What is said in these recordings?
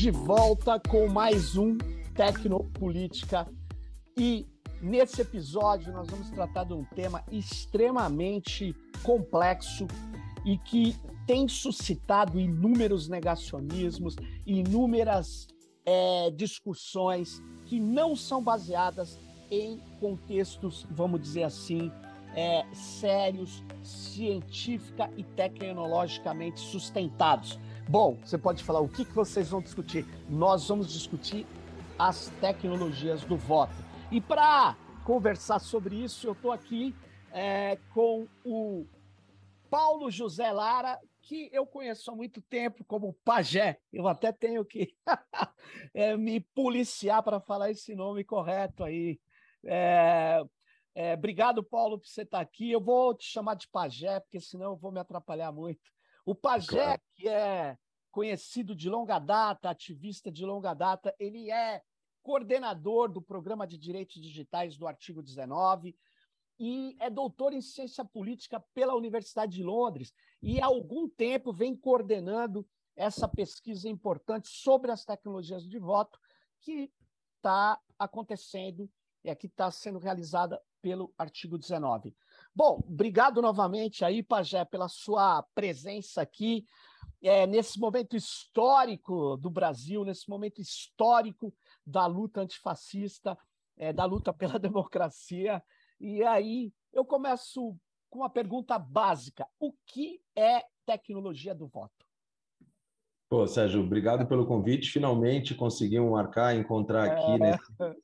de volta com mais um Tecnopolítica e nesse episódio nós vamos tratar de um tema extremamente complexo e que tem suscitado inúmeros negacionismos, inúmeras é, discussões que não são baseadas em contextos, vamos dizer assim, é, sérios, científica e tecnologicamente sustentados. Bom, você pode falar o que, que vocês vão discutir. Nós vamos discutir as tecnologias do voto. E para conversar sobre isso, eu estou aqui é, com o Paulo José Lara, que eu conheço há muito tempo como Pajé. Eu até tenho que é, me policiar para falar esse nome correto aí. É, é, obrigado, Paulo, por você estar aqui. Eu vou te chamar de Pajé, porque senão eu vou me atrapalhar muito. O Pajé, claro. que é conhecido de longa data, ativista de longa data, ele é coordenador do Programa de Direitos Digitais do Artigo 19, e é doutor em ciência política pela Universidade de Londres e há algum tempo vem coordenando essa pesquisa importante sobre as tecnologias de voto que está acontecendo e que está sendo realizada pelo artigo 19. Bom, obrigado novamente aí, Pajé, pela sua presença aqui é, nesse momento histórico do Brasil, nesse momento histórico da luta antifascista, é, da luta pela democracia e aí eu começo com uma pergunta básica: o que é tecnologia do voto? Pô, Sérgio, obrigado pelo convite. Finalmente conseguimos marcar, encontrar aqui, né?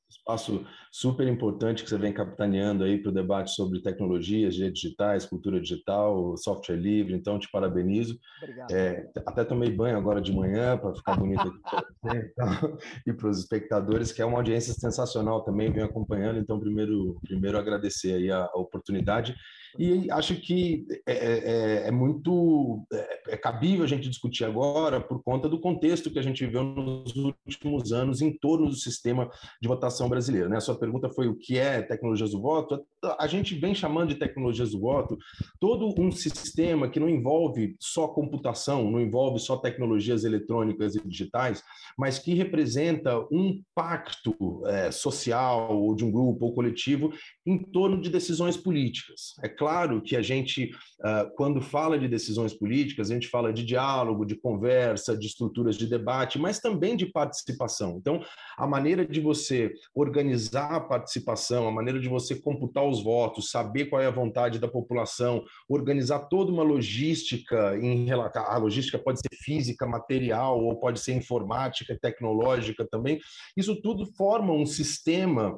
Espaço super importante que você vem capitaneando aí para o debate sobre tecnologias, direitos digitais, cultura digital, software livre. Então, te parabenizo. Obrigado. É, até tomei banho agora de manhã para ficar bonito aqui para você então, e para os espectadores, que é uma audiência sensacional também, venho acompanhando. Então, primeiro, primeiro agradecer aí a, a oportunidade. E acho que é, é, é, é muito é, é, cabível a gente discutir agora por conta do contexto que a gente viveu nos últimos anos em torno do sistema de votação brasileiro. Né? A sua pergunta foi o que é tecnologias do voto. A gente vem chamando de tecnologias do voto todo um sistema que não envolve só computação, não envolve só tecnologias eletrônicas e digitais, mas que representa um pacto é, social ou de um grupo ou coletivo em torno de decisões políticas. É claro que a gente, uh, quando fala de decisões políticas, a gente fala de diálogo, de conversa, de estruturas de debate, mas também de participação. Então, a maneira de você organizar a participação, a maneira de você computar os votos, saber qual é a vontade da população, organizar toda uma logística em relação. A logística pode ser física, material, ou pode ser informática, tecnológica também. Isso tudo forma um sistema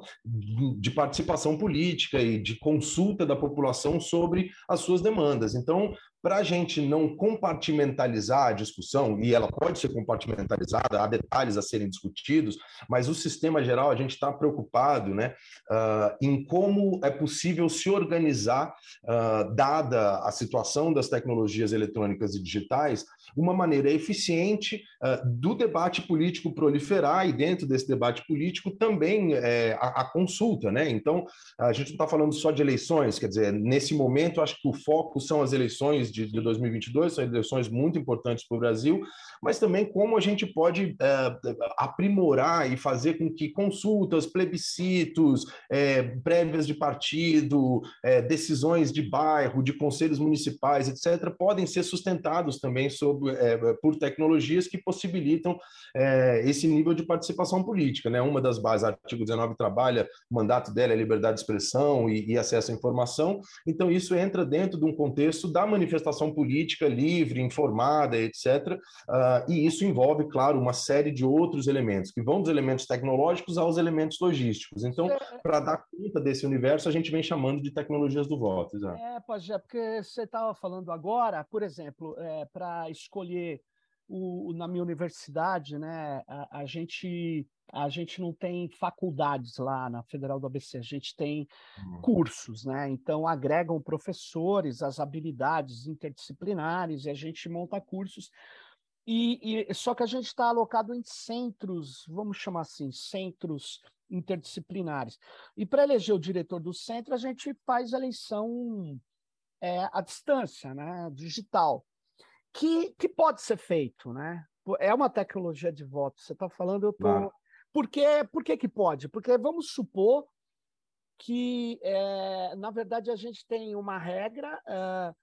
de participação política e de consulta da população sobre as suas demandas. Então, para a gente não compartimentalizar a discussão, e ela pode ser compartimentalizada, há detalhes a serem discutidos, mas o sistema geral, a gente está preocupado né, uh, em como é possível se organizar, uh, dada a situação das tecnologias eletrônicas e digitais, uma maneira eficiente uh, do debate político proliferar, e dentro desse debate político também é, a, a, consulta. Né? Então, a gente não está falando só de eleições, quer dizer, nesse momento, acho que o foco são as eleições de, de 2022, são eleições muito importantes para o Brasil, mas também como a gente pode é, aprimorar e fazer com que consultas, plebiscitos, é, prévias de partido, é, decisões de bairro, de conselhos municipais, etc., podem ser sustentados também sobre, por tecnologias que possibilitam esse nível de participação política. Né? Uma das bases, artigo 19 trabalha, o mandato dela é liberdade de expressão e, e acesso à informação, então isso entra dentro de um contexto da manifestação política livre, informada, etc. Uh, ah, e isso envolve, claro, uma série de outros elementos, que vão dos elementos tecnológicos aos elementos logísticos. Então, é, para dar conta desse universo, a gente vem chamando de tecnologias do voto. Exato. É, pode é, porque você estava falando agora, por exemplo, é, para escolher o, na minha universidade, né, a, a gente a gente não tem faculdades lá na Federal do ABC, a gente tem uhum. cursos, né? Então agregam professores, as habilidades interdisciplinares e a gente monta cursos. E, e só que a gente está alocado em centros, vamos chamar assim, centros interdisciplinares. E para eleger o diretor do centro, a gente faz eleição é, à distância, né? Digital, que, que pode ser feito, né? é uma tecnologia de voto. Você está falando, eu estou. Tô... Por, que, por que, que pode? Porque vamos supor que, é, na verdade, a gente tem uma regra, é,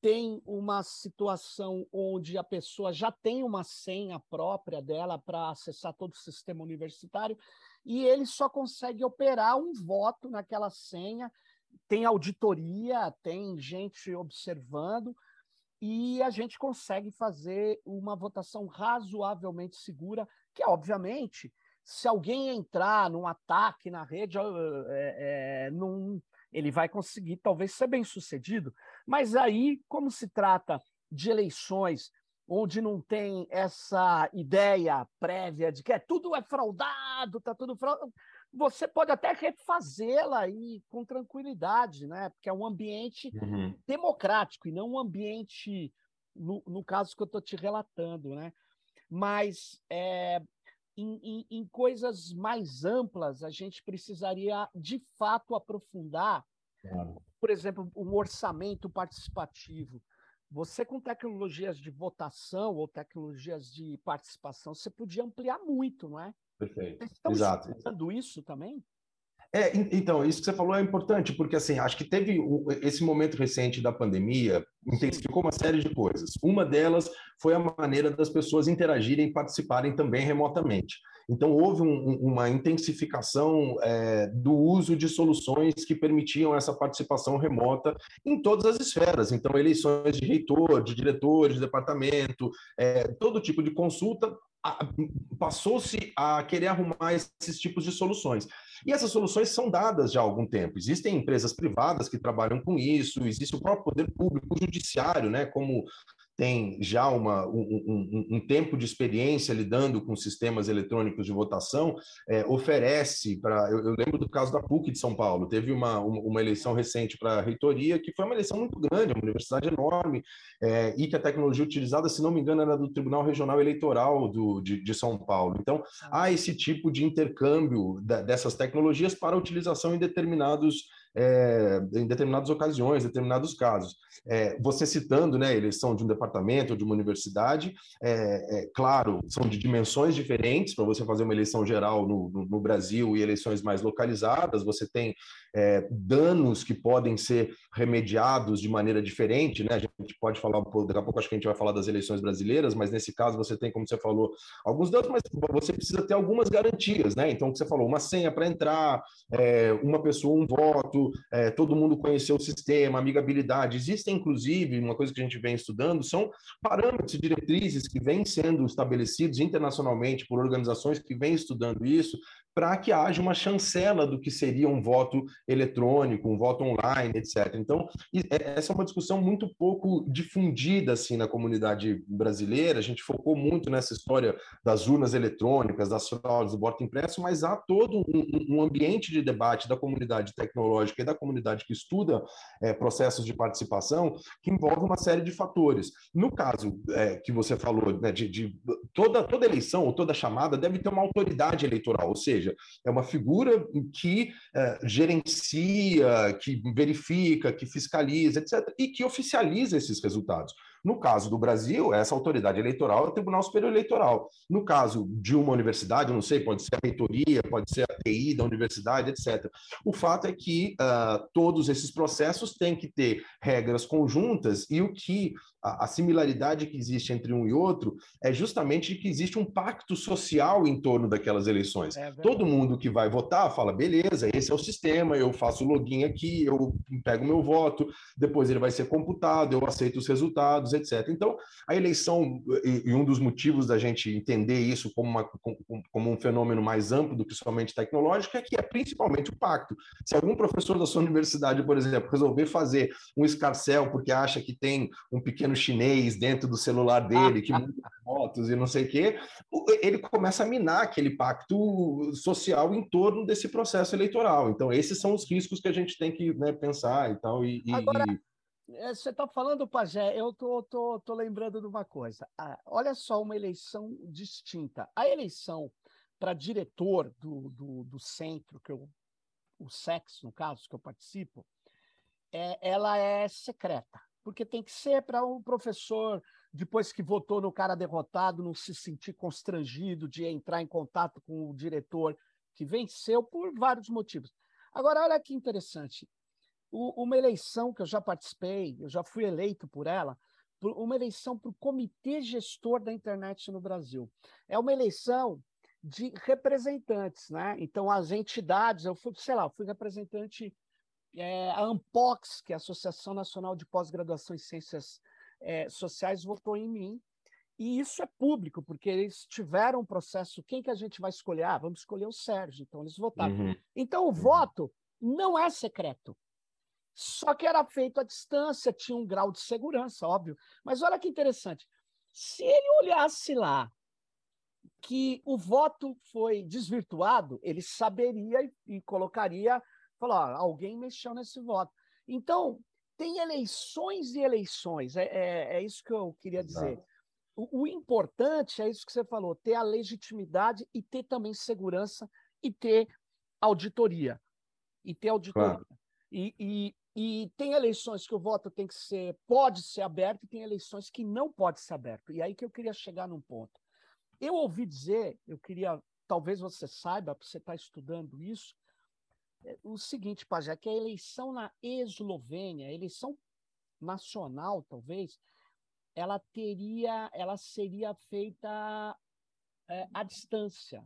tem uma situação onde a pessoa já tem uma senha própria dela para acessar todo o sistema universitário e ele só consegue operar um voto naquela senha. Tem auditoria, tem gente observando, e a gente consegue fazer uma votação razoavelmente segura, que obviamente, se alguém entrar num ataque na rede, é, é, num, ele vai conseguir talvez ser bem sucedido. Mas aí, como se trata de eleições onde não tem essa ideia prévia de que é, tudo é fraudado, tá tudo fraudado, você pode até refazê-la aí com tranquilidade, né? Porque é um ambiente uhum. democrático e não um ambiente, no, no caso que eu estou te relatando, né? Mas é, em, em, em, coisas mais amplas, a gente precisaria de fato aprofundar, claro. por exemplo, um orçamento participativo. Você, com tecnologias de votação ou tecnologias de participação, você podia ampliar muito, não é? Perfeito. Vocês estão Exato. estudando isso também? É, então, isso que você falou é importante, porque assim, acho que teve esse momento recente da pandemia, intensificou uma série de coisas. Uma delas foi a maneira das pessoas interagirem e participarem também remotamente. Então, houve um, uma intensificação é, do uso de soluções que permitiam essa participação remota em todas as esferas. Então, eleições de reitor, de diretor, de departamento, é, todo tipo de consulta passou-se a querer arrumar esses tipos de soluções. E essas soluções são dadas já há algum tempo. Existem empresas privadas que trabalham com isso, existe o próprio poder público, o judiciário, né, como tem já uma, um, um, um, tempo de experiência lidando com sistemas eletrônicos de votação, é, oferece para. Eu, eu, lembro do caso da PUC de São Paulo, teve uma, uma eleição recente para a reitoria, que foi uma eleição muito grande, uma universidade enorme, é, e que a tecnologia utilizada, se não me engano, era do Tribunal Regional Eleitoral do, de, de São Paulo. Então, há esse tipo de intercâmbio da, dessas tecnologias para utilização em determinados é, em determinadas ocasiões, determinados casos. É, você citando né, eleição de um departamento ou de uma universidade, é, é claro, são de dimensões diferentes para você fazer uma eleição geral no, no, no, Brasil e eleições mais localizadas, você tem é, danos que podem ser remediados de maneira diferente, né? A gente pode falar, daqui a pouco acho que a gente vai falar das eleições brasileiras, mas nesse caso você tem, como você falou, alguns danos, mas você precisa ter algumas garantias, né? Então, o que você falou, uma senha para entrar, é, uma pessoa, um voto, é, todo mundo conhecer o sistema, amigabilidade. Existem, inclusive, uma coisa que a gente vem estudando, são parâmetros e diretrizes que vêm sendo estabelecidos internacionalmente por organizações que vêm estudando isso, para que haja uma chancela do que seria um voto eletrônico, um voto online, etc. Então, é, essa é uma discussão muito pouco difundida assim na comunidade brasileira. A gente focou muito nessa história das urnas eletrônicas, das fraudes do voto impresso, mas há todo um, um, ambiente de debate da comunidade tecnológica e da comunidade que estuda é, processos de participação que envolve uma série de fatores. No caso é, que você falou, né, de, de toda, toda eleição ou toda chamada deve ter uma autoridade eleitoral, ou seja, seja, é uma figura que é, gerencia, que verifica, que fiscaliza, etc., e que oficializa esses resultados. No caso do Brasil, essa autoridade eleitoral é o Tribunal Superior Eleitoral. No caso de uma universidade, não sei, pode ser a reitoria, pode ser a TI da universidade, etc. O fato é que uh, todos esses processos têm que ter regras conjuntas e o que a, a, similaridade que existe entre um e outro é justamente que existe um pacto social em torno daquelas eleições. É Todo mundo que vai votar fala, beleza, esse é o sistema, eu faço login aqui, eu pego meu voto, depois ele vai ser computado, eu aceito os resultados, etc. Então, a eleição, e, e um dos motivos da gente entender isso como, uma, como, um fenômeno mais amplo do que somente tecnológico, é que é principalmente o pacto. Se algum professor da sua universidade, por exemplo, resolver fazer um escarcel porque acha que tem um pequeno chinês dentro do celular dele, que muda fotos e não sei o quê, ele começa a minar aquele pacto social em torno desse processo eleitoral. Então, esses são os riscos que a gente tem que né, pensar e tal. E, Agora, é, você está falando, Pajé, eu tô, tô, tô lembrando de uma coisa. Ah, olha só uma eleição distinta. A eleição para diretor do, do, do centro, que eu, o SEX, no caso, que eu participo, é, ela é secreta porque tem que ser para o professor depois que votou no cara derrotado, não se sentir constrangido de entrar em contato com o diretor que venceu por vários motivos. Agora, olha que interessante. O, uma eleição que eu já participei, eu já fui eleito por ela, por uma eleição para o Comitê Gestor da Internet no Brasil. É uma eleição de representantes, né? Então, as entidades, eu fui, sei lá, fui representante é, a Ampox, que é a Associação Nacional de Pós-Graduação em Ciências é, Sociais, votou em mim. E isso é público, porque eles tiveram um processo. Quem que a gente vai escolher? Ah, vamos escolher o Sérgio. Então, eles votaram. Uhum. Então, o uhum. voto não é secreto. Só que era feito à distância, tinha um grau de segurança, óbvio. Mas olha que interessante. Se ele olhasse lá que o voto foi desvirtuado, ele saberia e, e colocaria, falar, alguém mexeu nesse voto. Então, tem eleições e eleições, é, é, é isso que eu queria dizer. O, o, importante é isso que você falou, ter a legitimidade e ter também segurança e ter auditoria. E ter auditoria. Claro. E, e, e tem eleições que o voto tem que ser, pode ser aberto, e tem eleições que não pode ser aberto. E aí que eu queria chegar num ponto. Eu ouvi dizer, eu queria, talvez você saiba, você está estudando isso, é, o seguinte, Pajé, que a eleição na Eslovênia, a eleição nacional, talvez, ela teria, ela seria feita é, à distância,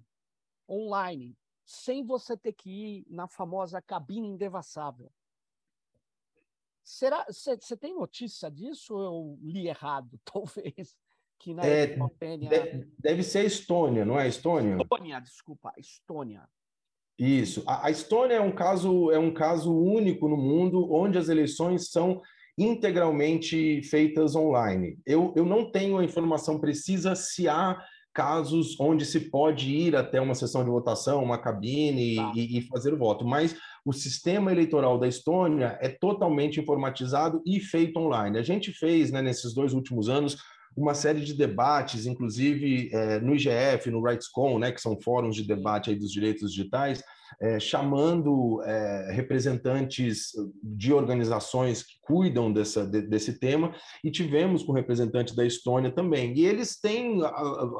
online, sem você ter que ir na famosa cabine indevassável. Será? Você tem notícia disso ou eu li errado, talvez? que na é, Eslovênia... deve, deve ser a Estônia, não é Estônia? Estônia, desculpa, Estônia. Isso. A, a Estônia é um caso é um caso único no mundo onde as eleições são integralmente feitas online. Eu, eu não tenho a informação precisa se há casos onde se pode ir até uma sessão de votação, uma cabine tá. e, e, fazer o voto, mas o sistema eleitoral da Estônia é totalmente informatizado e feito online. A gente fez, né, nesses dois últimos anos, uma série de debates, inclusive é, no IGF, no RightsCon, né, que são fóruns de debate aí dos direitos digitais, é, chamando é, representantes de organizações que cuidam dessa, de, desse tema, e tivemos com representante da Estônia também. E eles têm,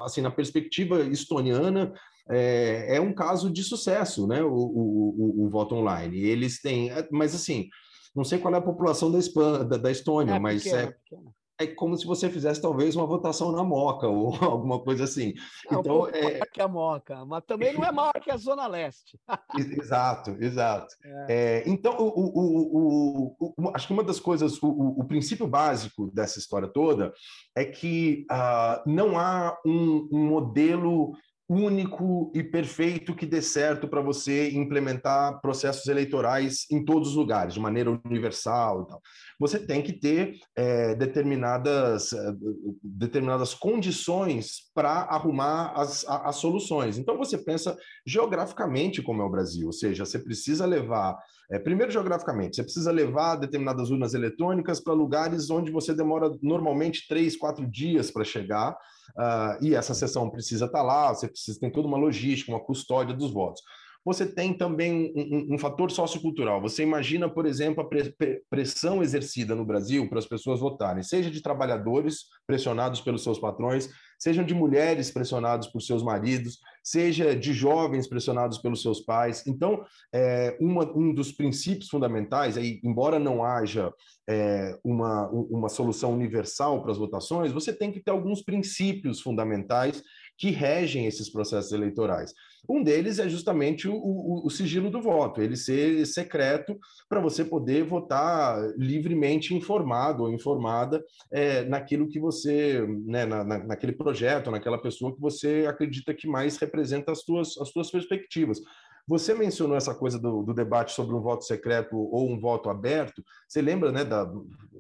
assim, na perspectiva estoniana, é, é um caso de sucesso, né, o, o, o, o voto online. Eles têm, mas assim, não sei qual é a população da, Espan, da, da Estônia, é, mas pequena, é, pequena é como se você fizesse talvez uma votação na Moca ou alguma coisa assim. Não, então é maior que a Moca, mas também não é maior que a Zona Leste. exato, exato. É. É, então, o, o, o, acho que uma das coisas, o, princípio básico dessa história toda é que uh, não há um, um modelo único e perfeito que dê certo para você implementar processos eleitorais em todos os lugares, de maneira universal e tal. Você tem que ter é, determinadas, é, determinadas condições para arrumar as, as soluções. Então, você pensa geograficamente como é o Brasil, ou seja, você precisa levar, é, primeiro geograficamente, você precisa levar determinadas urnas eletrônicas para lugares onde você demora normalmente três, quatro dias para chegar, uh, e essa sessão precisa estar tá lá, você precisa ter toda uma logística, uma custódia dos votos. Você tem também um, um, um fator sociocultural. Você imagina, por exemplo, a pre pressão exercida no Brasil para as pessoas votarem, seja de trabalhadores pressionados pelos seus patrões, sejam de mulheres pressionados por seus maridos, seja de jovens pressionados pelos seus pais. Então, é, uma, um dos princípios fundamentais, aí, embora não haja é, uma, uma solução universal para as votações, você tem que ter alguns princípios fundamentais que regem esses processos eleitorais. Um deles é justamente o, o, o sigilo do voto, ele ser secreto para você poder votar livremente informado ou informada é, naquilo que você, né, na, na, naquele projeto, naquela pessoa que você acredita que mais representa as suas, as suas perspectivas. Você mencionou essa coisa do, do, debate sobre um voto secreto ou um voto aberto. Você lembra, né, da,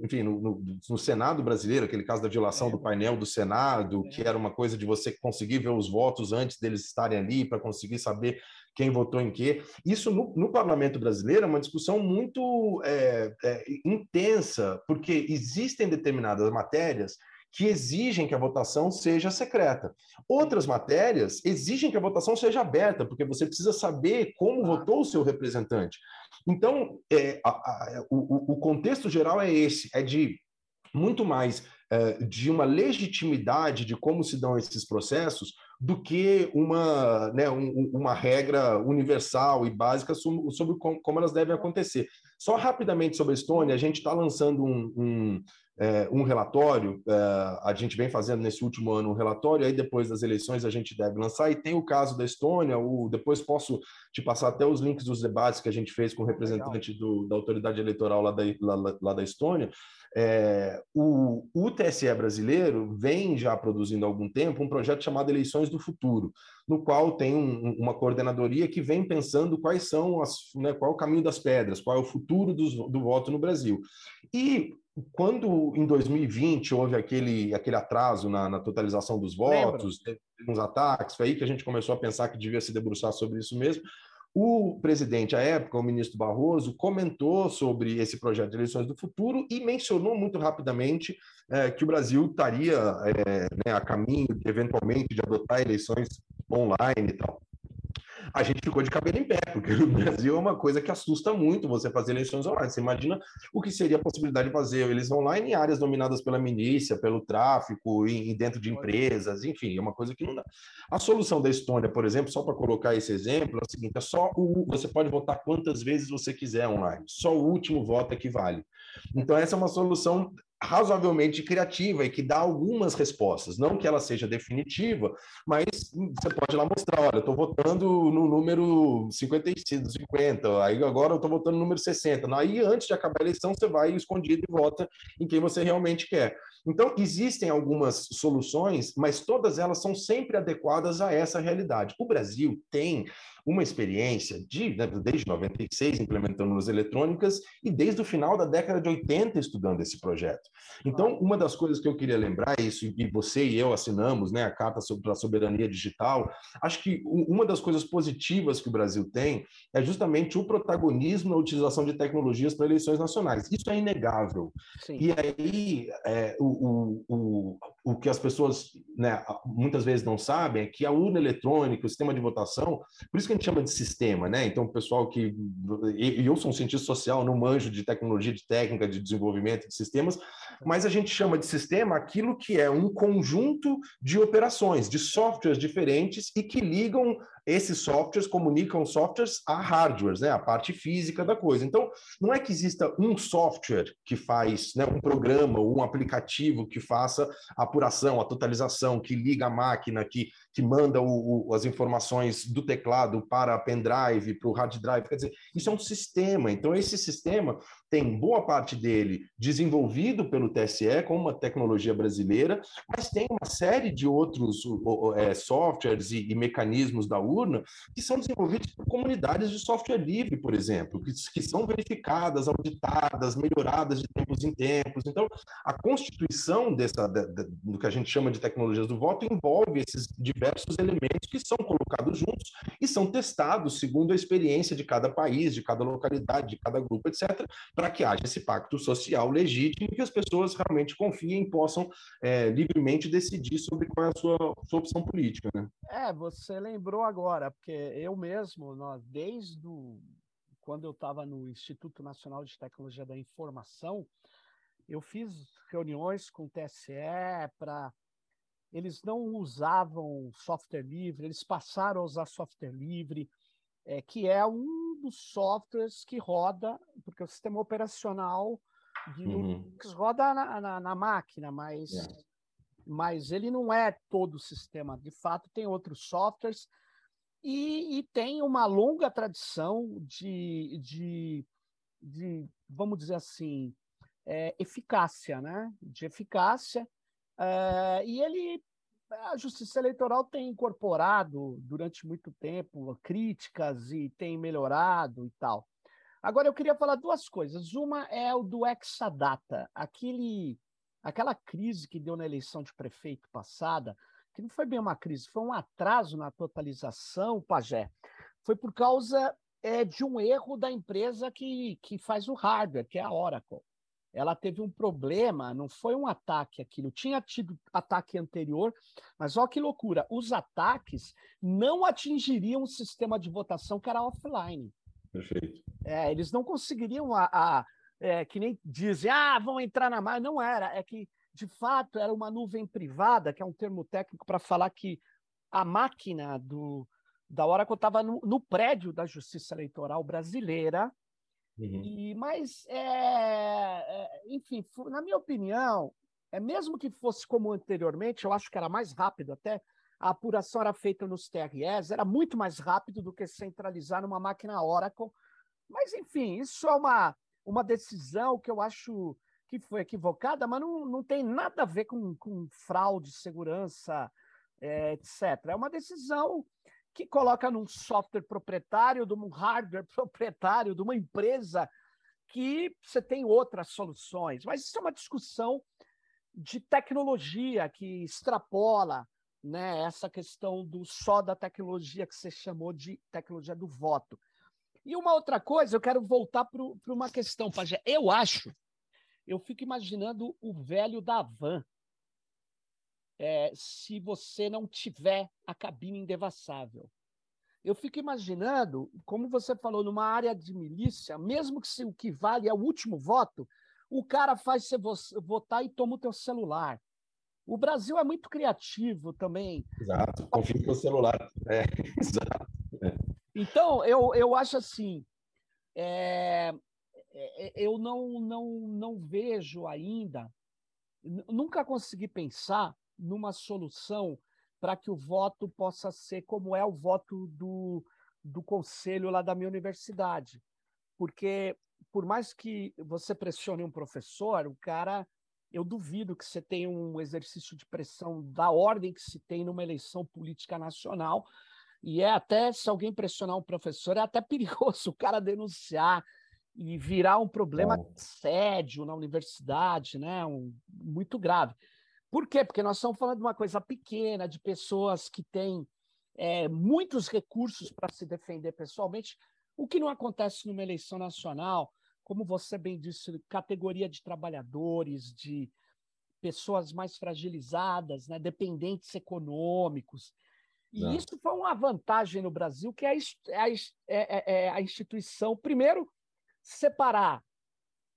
enfim, no, no, no Senado brasileiro, aquele caso da violação do painel do Senado, que era uma coisa de você conseguir ver os votos antes deles estarem ali, para conseguir saber quem votou em quê. Isso no, no parlamento brasileiro é uma discussão muito é, é, intensa, porque existem determinadas matérias que exigem que a votação seja secreta. Outras matérias exigem que a votação seja aberta, porque você precisa saber como votou o seu representante. Então, é, a, a, o, o contexto geral é esse: é de muito mais é, de uma legitimidade de como se dão esses processos do que uma, né, um, uma regra universal e básica sobre, como, elas devem acontecer. Só rapidamente sobre a Estônia, a gente está lançando um, um, é, um relatório, é, a gente vem fazendo nesse último ano um relatório, aí depois das eleições a gente deve lançar, e tem o caso da Estônia, o, depois posso te passar até os links dos debates que a gente fez com o representante do, da autoridade eleitoral lá da, lá, lá da Estônia, é, o, o, TSE brasileiro vem já produzindo há algum tempo um projeto chamado Eleições do Futuro, no qual tem um, uma coordenadoria que vem pensando quais são as, né, qual é o caminho das pedras, qual é o futuro do, do voto no Brasil. E quando em 2020 houve aquele, aquele atraso na, na totalização dos votos, teve uns ataques, foi aí que a gente começou a pensar que devia se debruçar sobre isso mesmo. O presidente, à época, o ministro Barroso, comentou sobre esse projeto de eleições do futuro e mencionou muito rapidamente é, que o Brasil estaria é, né, a caminho, eventualmente, de adotar eleições online e tal a gente ficou de cabelo em pé, porque no Brasil é uma coisa que assusta muito você fazer eleições online. Você imagina o que seria a possibilidade de fazer eleições online em áreas dominadas pela milícia, pelo tráfico, e, dentro de empresas, enfim, é uma coisa que não dá. A solução da Estônia, por exemplo, só para colocar esse exemplo, é o seguinte: é só o, você pode votar quantas vezes você quiser online, só o último voto é que vale. Então, essa é uma solução razoavelmente criativa e que dá algumas respostas. Não que ela seja definitiva, mas você pode lá mostrar, olha, eu estou votando no número 55, 50, aí agora eu estou votando no número 60. Aí, antes de acabar a eleição, você vai escondido e vota em quem você realmente quer. Então, existem algumas soluções, mas todas elas são sempre adequadas a essa realidade. O Brasil tem uma experiência de, né, desde 96 implementando as eletrônicas e desde o final da década de 80 estudando esse projeto. Então, uma das coisas que eu queria lembrar, isso, e você e eu assinamos, né, a Carta sobre a Soberania Digital, acho que uma das coisas positivas que o Brasil tem é justamente o protagonismo na utilização de tecnologias para eleições nacionais. Isso é inegável. Sim. E aí, é, o, o, o que as pessoas né, muitas vezes não sabem é que a urna eletrônica, o sistema de votação, por isso que a gente chama de sistema, né? Então, o pessoal que. E eu sou um cientista social, não manjo de tecnologia, de técnica, de desenvolvimento de sistemas, mas a gente chama de sistema aquilo que é um conjunto de operações, de softwares diferentes e que ligam esses softwares comunicam softwares a hardwares, né, a parte física da coisa. Então, não é que exista um software que faz, né, um programa um aplicativo que faça a apuração, a totalização, que liga a máquina, que que manda o, o, as informações do teclado para a pendrive, para o hard drive. Quer dizer, isso é um sistema. Então, esse sistema tem boa parte dele desenvolvido pelo TSE como uma tecnologia brasileira, mas tem uma série de outros é, softwares e, e, mecanismos da urna que são desenvolvidos por comunidades de software livre, por exemplo, que, que são verificadas, auditadas, melhoradas de tempos em tempos. Então, a constituição dessa, da, da, do que a gente chama de tecnologias do voto envolve esses diversos elementos que são colocados juntos e são testados segundo a experiência de cada país, de cada localidade, de cada grupo, etc., para que haja esse pacto social legítimo e que as pessoas realmente confiem e possam é, livremente decidir sobre qual é a sua, sua opção política. Né? É, você lembrou agora, porque eu mesmo, desde o, quando eu estava no Instituto Nacional de Tecnologia da Informação, eu fiz reuniões com o TSE para eles não usavam software livre, eles passaram a usar software livre, é, que é um dos softwares que roda, porque o sistema operacional de uhum. Linux roda na, na, na, máquina, mas, yeah. É. mas ele não é todo o sistema. De fato, tem outros softwares e, e tem uma longa tradição de, de, de vamos dizer assim, é, eficácia, né? De eficácia é, e ele, a Justiça Eleitoral tem incorporado durante muito tempo críticas e tem melhorado e tal. Agora eu queria falar duas coisas. Uma é o do Exadata, aquele, aquela crise que deu na eleição de prefeito passada, que não foi bem uma crise, foi um atraso na totalização, Pajé. Foi por causa é, de um erro da empresa que, que faz o hardware, que é a Oracle ela teve um problema, não foi um ataque aquilo, tinha tido ataque anterior, mas olha que loucura, os ataques não atingiriam o sistema de votação que era offline. Perfeito. É, eles não conseguiriam a, a é, que nem dizem, ah, vão entrar na máquina, não era, é que de fato, era uma nuvem privada, que é um termo técnico para falar que a máquina do, da Oracle estava no, no, prédio da Justiça Eleitoral brasileira. Uhum. E, mas, é, é, enfim, na minha opinião, é mesmo que fosse como anteriormente, eu acho que era mais rápido até, a apuração era feita nos TRS, era muito mais rápido do que centralizar numa máquina Oracle. Mas, enfim, isso é uma, uma decisão que eu acho que foi equivocada, mas não, não tem nada a ver com, com fraude, segurança, é, etc. É uma decisão que coloca num software proprietário, de um hardware proprietário, de uma empresa que você tem outras soluções. Mas isso é uma discussão de tecnologia que extrapola né, essa questão do só da tecnologia que você chamou de tecnologia do voto. E uma outra coisa, eu quero voltar para uma questão, Pajé. Eu acho eu fico imaginando o velho da van. É, se você não tiver a cabine indevassável. Eu fico imaginando, como você falou, numa área de milícia, mesmo que se o que vale é o último voto, o cara faz você votar e toma o teu celular. O Brasil é muito criativo também. Exato, confia no celular. É, exato. É. Então, eu, eu acho assim, é, é, é, eu não, não, não vejo ainda, nunca consegui pensar numa solução para que o voto possa ser como é o voto do, do conselho lá da minha universidade. Porque, por mais que você pressione um professor, o cara, eu duvido que você tenha um exercício de pressão da ordem que se tem numa eleição política nacional. E é até, se alguém pressionar um professor, é até perigoso o cara denunciar e virar um problema sério na universidade, né? Um, muito grave. Por quê? Porque nós estamos falando de uma coisa pequena, de pessoas que têm é, muitos recursos para se defender pessoalmente, o que não acontece numa eleição nacional, como você bem disse, categoria de trabalhadores, de pessoas mais fragilizadas, né, dependentes econômicos. E não. isso foi uma vantagem no Brasil, que é a, é, é, é a instituição, primeiro, separar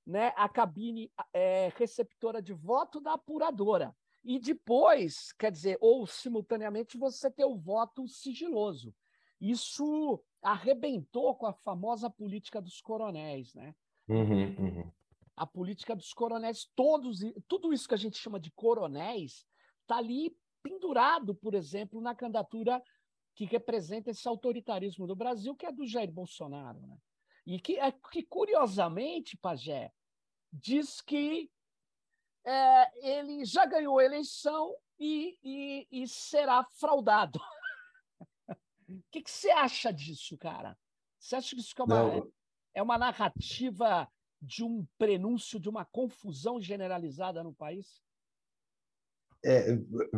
né, a cabine é, receptora de voto da apuradora. E depois, quer dizer, ou simultaneamente, você ter o voto sigiloso. Isso arrebentou com a famosa política dos coronéis, né? Uhum, uhum. A política dos coronéis, todos, tudo isso que a gente chama de coronéis, está ali pendurado, por exemplo, na candidatura que representa esse autoritarismo do Brasil, que é do Jair Bolsonaro. Né? E que, é, que curiosamente, Pajé, diz que é, ele já ganhou a eleição e, e, e será fraudado. O que, que, você acha disso, cara? Você acha que isso é uma, é uma narrativa de um prenúncio de uma confusão generalizada no país? É,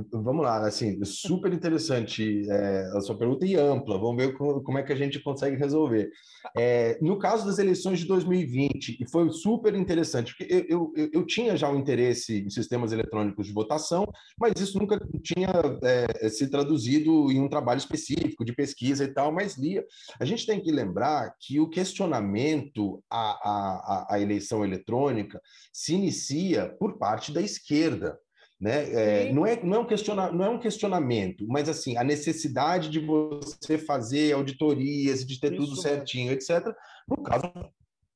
vamos lá, assim, super interessante é, a sua pergunta e ampla. Vamos ver como, é que a gente consegue resolver. É, no caso das eleições de 2020, e foi super interessante, porque eu, eu, eu, tinha já um interesse em sistemas eletrônicos de votação, mas isso nunca tinha é, se traduzido em um trabalho específico de pesquisa e tal, mas lia. A gente tem que lembrar que o questionamento à, à, à eleição eletrônica se inicia por parte da esquerda. Né? É, não, é, não, é um questiona, não é um questionamento, mas assim, a necessidade de você fazer auditorias, de ter Isso tudo certinho, etc. No caso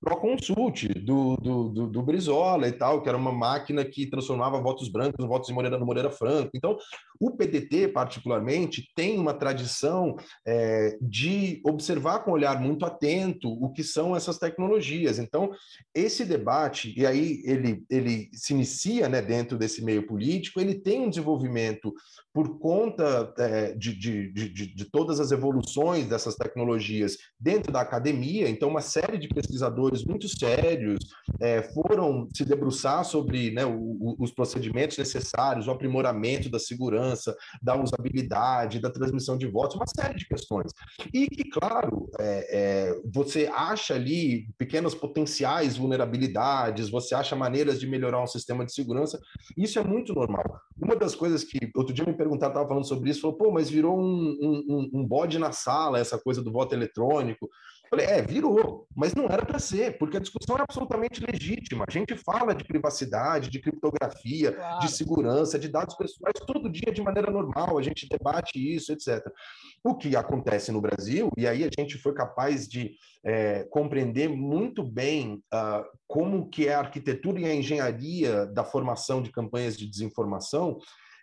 Proconsult do, do, do, do, Brizola e tal, que era uma máquina que transformava votos brancos em votos de Moreira no Moreira Franco. Então, o PDT, particularmente, tem uma tradição é, de observar com um olhar muito atento o que são essas tecnologias. Então, esse debate, e aí ele, ele se inicia né, dentro desse meio político, ele tem um desenvolvimento por conta é, de, de, de, de todas as evoluções dessas tecnologias dentro da academia. Então, uma série de pesquisadores pesquisadores muito sérios é, foram se debruçar sobre né, o, o, os procedimentos necessários, o aprimoramento da segurança, da usabilidade, da transmissão de votos, uma série de questões. E que, claro, é, é, você acha ali pequenas potenciais vulnerabilidades, você acha maneiras de melhorar um sistema de segurança, isso é muito normal. Uma das coisas que outro dia me perguntaram, estava falando sobre isso, falou, pô, mas virou um, um, um bode na sala essa coisa do voto eletrônico. Falei, é, virou, mas não era para ser, porque a discussão é absolutamente legítima. A gente fala de privacidade, de criptografia, claro. de segurança, de dados pessoais todo dia de maneira normal, a gente debate isso, etc. O que acontece no Brasil, e aí a gente foi capaz de é, compreender muito bem uh, como que é a arquitetura e a engenharia da formação de campanhas de desinformação,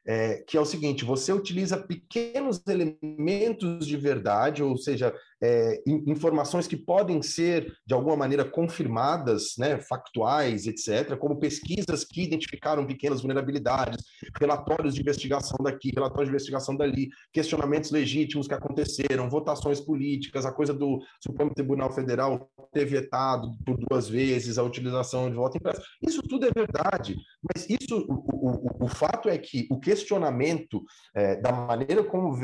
é, que é o seguinte: você utiliza pequenos elementos de verdade, ou seja, é, informações que podem ser, de alguma maneira, confirmadas, né, factuais, etc., como pesquisas que identificaram pequenas vulnerabilidades, relatórios de investigação daqui, relatórios de investigação dali, questionamentos legítimos que aconteceram, votações políticas, a coisa do Supremo Tribunal Federal ter vetado por duas vezes a utilização de voto impresso. Isso tudo é verdade, mas isso, o, o, o fato é que o questionamento é, da maneira como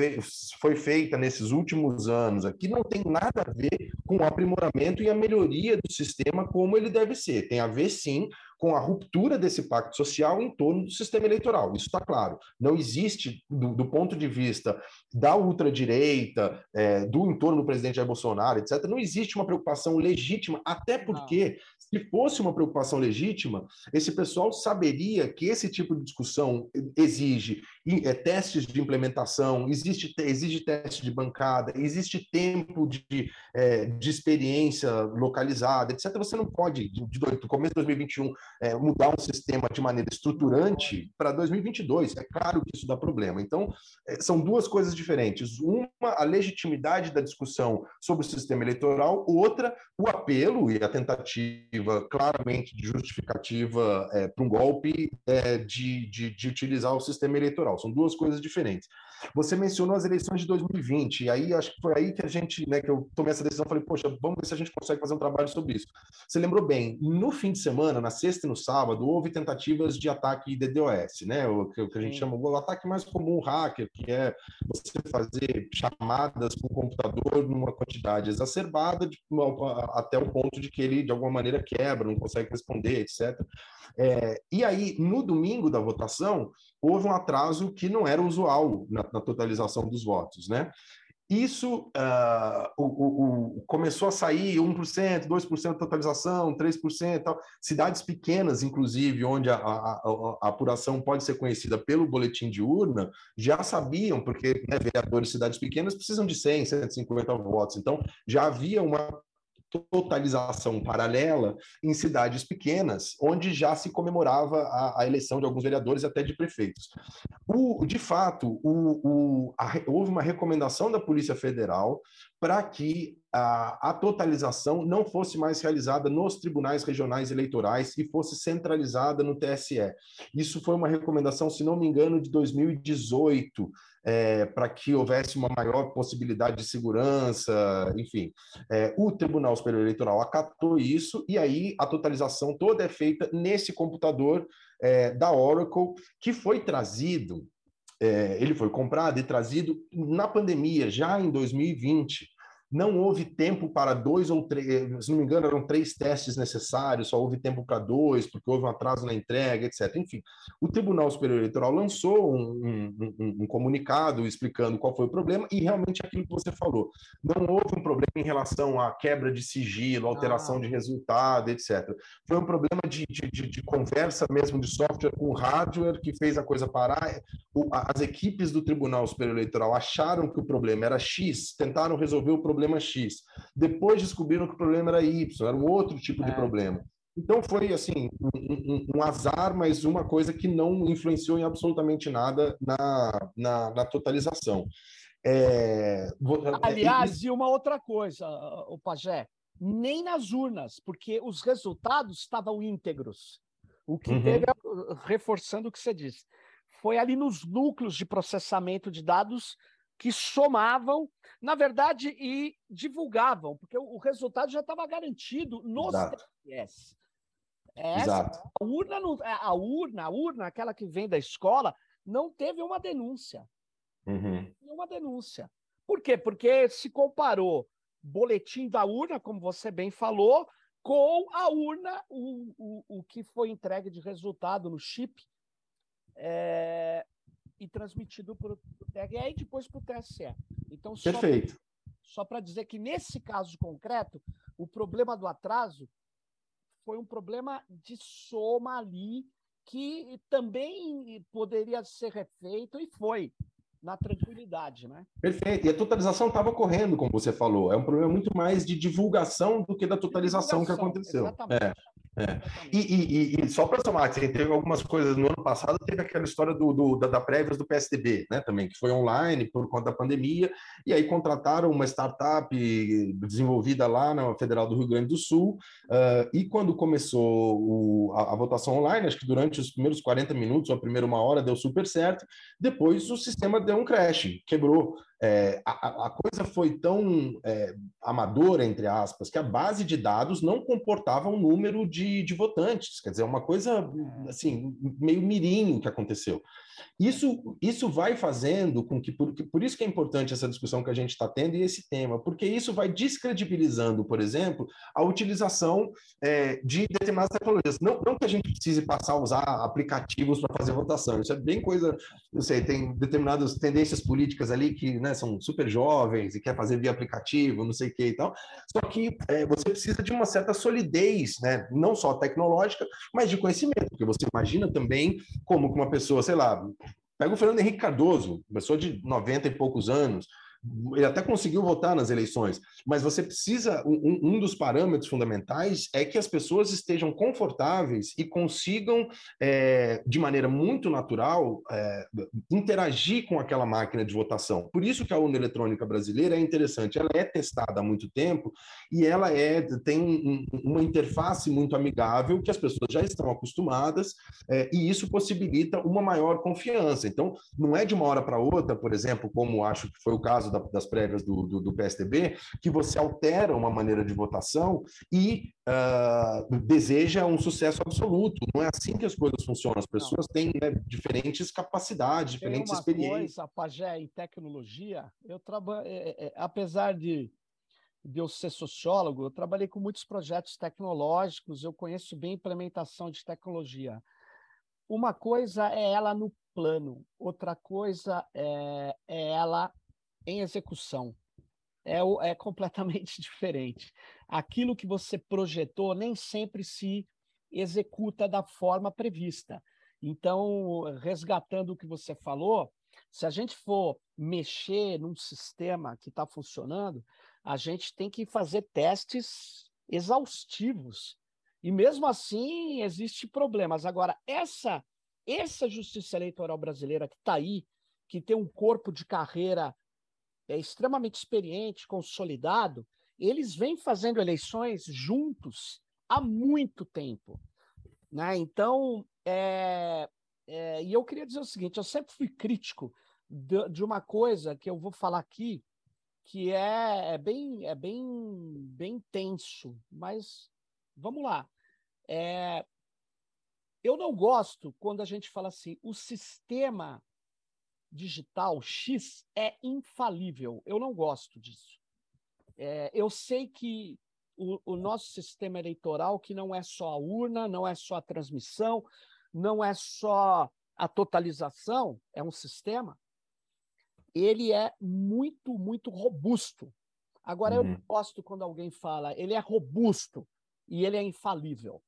foi feita nesses últimos anos aqui não tem nada a ver com o aprimoramento e a melhoria do sistema como ele deve ser. Tem a ver, sim, com a ruptura desse pacto social em torno do sistema eleitoral. Isso está claro. Não existe, do, do, ponto de vista da ultradireita, é, do entorno do presidente Jair Bolsonaro, etc., não existe uma preocupação legítima, até porque, se fosse uma preocupação legítima, esse pessoal saberia que esse tipo de discussão exige é, testes de implementação, existe, exige teste de bancada, existe tempo de, é, de experiência localizada, etc. Você não pode, de, de, do começo de 2021, é, mudar um sistema de maneira estruturante para 2022. É claro que isso dá problema. Então, é, são duas coisas diferentes. Uma, a legitimidade da discussão sobre o sistema eleitoral, outra, o apelo e a tentativa claramente de justificativa é, para um golpe é, de, de, de utilizar o sistema eleitoral. São duas coisas diferentes. Você mencionou as eleições de 2020, e aí acho que foi aí que a gente, né, que eu tomei essa decisão, falei, poxa, vamos ver se a gente consegue fazer um trabalho sobre isso. Você lembrou bem, no fim de semana, na sexta e no sábado, houve tentativas de ataque DDoS, né, o que, a gente chama o ataque mais comum, hacker, que é você fazer chamadas para o computador numa quantidade exacerbada, de, até o ponto de que ele, de alguma maneira, quebra, não consegue responder, etc. É, e aí, no domingo da votação, houve um atraso que não era usual na, na totalização dos votos, né? Isso uh, o, o, o, começou a sair 1%, 2% de totalização, 3%, tal. cidades pequenas, inclusive, onde a, a, a, apuração pode ser conhecida pelo boletim de urna, já sabiam, porque né, vereadores de cidades pequenas precisam de 100, 150 votos. Então, já havia uma totalização paralela em cidades pequenas, onde já se comemorava a, a eleição de alguns vereadores até de prefeitos. O, de fato, o, o, a, houve uma recomendação da Polícia Federal para que a, a, totalização não fosse mais realizada nos tribunais regionais eleitorais e fosse centralizada no TSE. Isso foi uma recomendação, se não me engano, de 2018 é, para que houvesse uma maior possibilidade de segurança, enfim. É, o Tribunal Superior Eleitoral acatou isso e aí a totalização toda é feita nesse computador é, da Oracle, que foi trazido, ele foi comprado e trazido na pandemia, já em 2020. Não houve tempo para dois ou três, se não me engano, eram três testes necessários, só houve tempo para dois, porque houve um atraso na entrega, etc. Enfim, o Tribunal Superior Eleitoral lançou um, um, um, comunicado explicando qual foi o problema e realmente aquilo que você falou. Não houve um problema em relação à quebra de sigilo, alteração ah. de resultado, etc. Foi um problema de, de, de, de, conversa mesmo de software com hardware que fez a coisa parar. As equipes do Tribunal Superior Eleitoral acharam que o problema era X, tentaram resolver o problema problema X. Depois descobriram que o problema era Y, era um outro tipo é. de problema. Então foi assim um, um, azar, mas uma coisa que não influenciou em absolutamente nada na, na, na totalização. É... Aliás, e uma outra coisa, o Pajé, nem nas urnas, porque os resultados estavam íntegros. O que uhum. teve, reforçando o que você disse, foi ali nos núcleos de processamento de dados que somavam, na verdade, e divulgavam, porque o, resultado já estava garantido no TSS. Essa, a urna, a urna, a urna, aquela que vem da escola, não teve uma denúncia. Uhum. Uma denúncia. Por quê? Porque se comparou boletim da urna, como você bem falou, com a urna, o, o, o que foi entregue de resultado no chip. É, e transmitido para o TRE e depois para o TSE. Então, Perfeito. Só para dizer que, nesse caso concreto, o problema do atraso foi um problema de soma ali que também poderia ser refeito e foi na tranquilidade, né? Perfeito. E a totalização estava ocorrendo, como você falou. É um problema muito mais de divulgação do que da totalização divulgação, que aconteceu. Exatamente. É. É. E, e, e, só para somar, assim, teve algumas coisas no ano passado, teve aquela história do, do da, da, prévias do PSDB, né, também, que foi online por conta da pandemia, e aí contrataram uma startup desenvolvida lá na Federal do Rio Grande do Sul, uh, e quando começou o, a, a, votação online, acho que durante os primeiros 40 minutos, ou a primeira uma hora, deu super certo, depois o sistema deu um crash, quebrou. É, a, a, coisa foi tão é, amadora, entre aspas, que a base de dados não comportava um número de, de votantes. Quer dizer, uma coisa assim, meio mirim que aconteceu. Isso, isso vai fazendo com que por, por isso que é importante essa discussão que a gente está tendo e esse tema, porque isso vai descredibilizando, por exemplo, a utilização é, de determinadas tecnologias. Não, não que a gente precise passar a usar aplicativos para fazer votação, isso é bem coisa, não sei, tem determinadas tendências políticas ali que né, são super jovens e quer fazer via aplicativo, não sei o que e tal. Só que é, você precisa de uma certa solidez, né, não só tecnológica, mas de conhecimento, porque você imagina também como que uma pessoa, sei lá, Pega o Fernando Henrique Cardoso, pessoa de 90 e poucos anos, ele até conseguiu votar nas eleições, mas você precisa, um, um, dos parâmetros fundamentais é que as pessoas estejam confortáveis e consigam, é, de maneira muito natural, é, interagir com aquela máquina de votação. Por isso que a urna eletrônica brasileira é interessante, ela é testada há muito tempo e ela é, tem um, uma interface muito amigável que as pessoas já estão acostumadas é, e isso possibilita uma maior confiança. Então, não é de uma hora para outra, por exemplo, como acho que foi o caso da, das prévias do, do, do, PSDB, que você altera uma maneira de votação e uh, deseja um sucesso absoluto. Não é assim que as coisas funcionam. As pessoas têm né, diferentes capacidades, diferentes Tem uma experiências. Coisa, Pajé, em tecnologia, eu trabalho, é, é, é, apesar de de eu ser sociólogo, eu trabalhei com muitos projetos tecnológicos, eu conheço bem a implementação de tecnologia. Uma coisa é ela no plano, outra coisa é, é ela em execução. É, é completamente diferente. Aquilo que você projetou nem sempre se executa da forma prevista. Então, resgatando o que você falou, se a gente for mexer num sistema que está funcionando, a gente tem que fazer testes exaustivos. E mesmo assim, existe problemas. Agora, essa, essa justiça eleitoral brasileira que está aí, que tem um corpo de carreira é extremamente experiente, consolidado, eles vêm fazendo eleições juntos há muito tempo. Né? Então, é, é, e eu queria dizer o seguinte: eu sempre fui crítico de, de uma coisa que eu vou falar aqui, que é, é, bem, é bem, bem tenso, mas vamos lá. É, eu não gosto quando a gente fala assim, o sistema digital X é infalível. Eu não gosto disso. É, eu sei que o, o, nosso sistema eleitoral, que não é só a urna, não é só a transmissão, não é só a totalização, é um sistema, ele é muito, muito robusto. Agora, uhum. eu gosto quando alguém fala, ele é robusto e ele é infalível.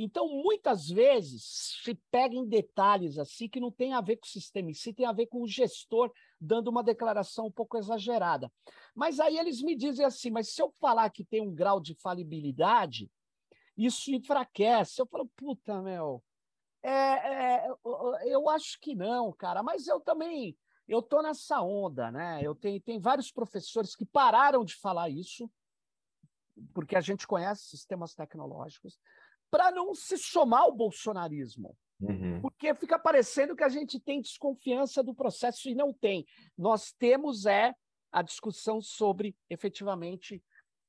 Então, muitas vezes, se pega em detalhes assim que não tem a ver com o sistema em si, tem a ver com o gestor dando uma declaração um pouco exagerada. Mas aí eles me dizem assim, mas se eu falar que tem um grau de falibilidade, isso enfraquece. Eu falo, puta, meu, é, é, eu acho que não, cara, mas eu também, eu tô nessa onda, né? Eu tenho, tem vários professores que pararam de falar isso, porque a gente conhece sistemas tecnológicos, para não se somar ao bolsonarismo. Uhum. Porque fica parecendo que a gente tem desconfiança do processo e não tem. Nós temos é a discussão sobre efetivamente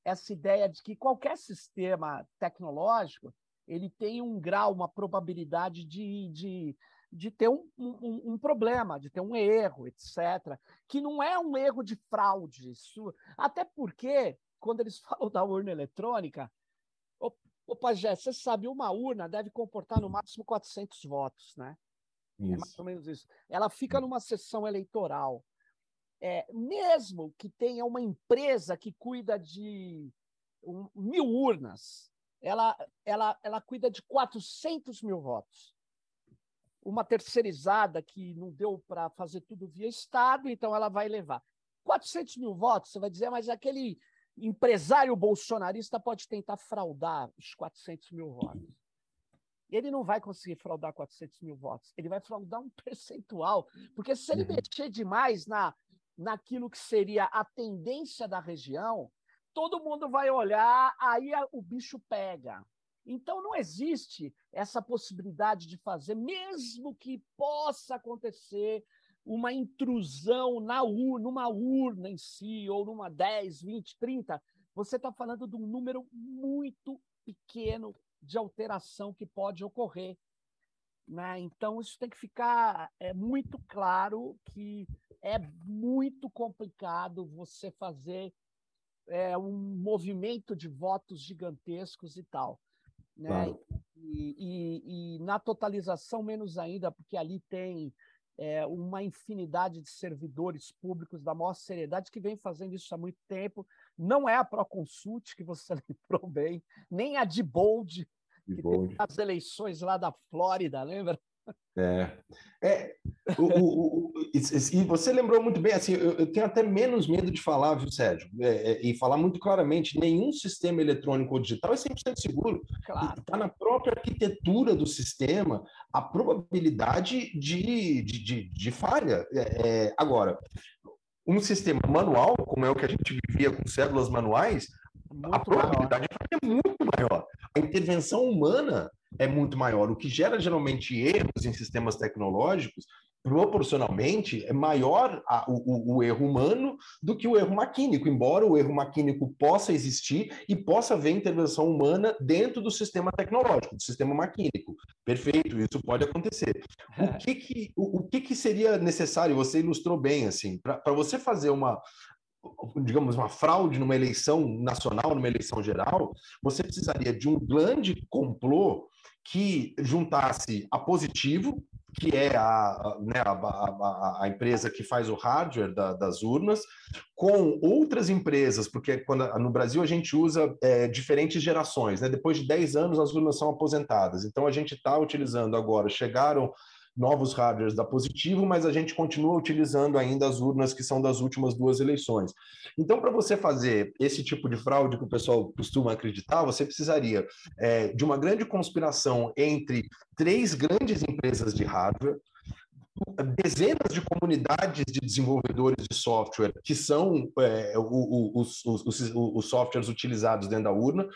essa ideia de que qualquer sistema tecnológico ele tem um grau, uma probabilidade de, de, de ter um, um, um, problema, de ter um erro, etc. Que não é um erro de fraude. Isso, até porque, quando eles falam da urna eletrônica, Ô, Pajé, você sabe, uma urna deve comportar no máximo 400 votos, né? Isso. É mais ou menos isso. Ela fica hum. numa sessão eleitoral. é, mesmo que tenha uma empresa que cuida de um, mil urnas, ela, ela, ela cuida de 400 mil votos. Uma terceirizada que não deu para fazer tudo via Estado, então ela vai levar. 400 mil votos, você vai dizer, mas aquele empresário bolsonarista pode tentar fraudar os 400 mil votos. Ele não vai conseguir fraudar 400 mil votos, ele vai fraudar um percentual, porque se ele uhum. mexer demais na, naquilo que seria a tendência da região, todo mundo vai olhar, aí o bicho pega. Então não existe essa possibilidade de fazer, mesmo que possa acontecer uma intrusão na urna, numa urna em si, ou numa 10, 20, 30, você está falando de um número muito pequeno de alteração que pode ocorrer. Né? Então, isso tem que ficar é, muito claro que é muito complicado você fazer é, um movimento de votos gigantescos e tal. Né? Claro. E, e, e, na totalização, menos ainda, porque ali tem é, uma infinidade de servidores públicos da maior seriedade que vem fazendo isso há muito tempo. Não é a Proconsult, que você lembrou bem, nem a de Bold, que teve as eleições lá da Flórida, lembra? É. é o, o, o, e você lembrou muito bem, assim, eu, eu, tenho até menos medo de falar, viu, Sérgio? É, é, e falar muito claramente: nenhum sistema eletrônico ou digital é 100% seguro. Claro. Está na própria arquitetura do sistema a probabilidade de, de, de, de falha. É, é, agora, um sistema manual, como é o que a gente vivia com células manuais, muito a probabilidade maior. é muito maior. A intervenção humana é muito maior, o que gera geralmente erros em sistemas tecnológicos proporcionalmente é maior a, o, o, erro humano do que o erro maquínico, embora o erro maquínico possa existir e possa haver intervenção humana dentro do sistema tecnológico, do sistema maquínico. Perfeito, isso pode acontecer. O é. que, que, o, o que, que seria necessário? Você ilustrou bem, assim, para você fazer uma, digamos, uma fraude numa eleição nacional, numa eleição geral, você precisaria de um grande complô que juntasse a Positivo, que é a, né, a, a, a, empresa que faz o hardware da, das urnas, com outras empresas, porque quando, no Brasil a gente usa é, diferentes gerações, né? depois de 10 anos as urnas são aposentadas, então a gente está utilizando agora, chegaram novos hardwares da Positivo, mas a gente continua utilizando ainda as urnas que são das últimas duas eleições. Então, para você fazer esse tipo de fraude que o pessoal costuma acreditar, você precisaria é, de uma grande conspiração entre três grandes empresas de hardware, dezenas de comunidades de desenvolvedores de software que são é, os, os, os, os softwares utilizados dentro da urna,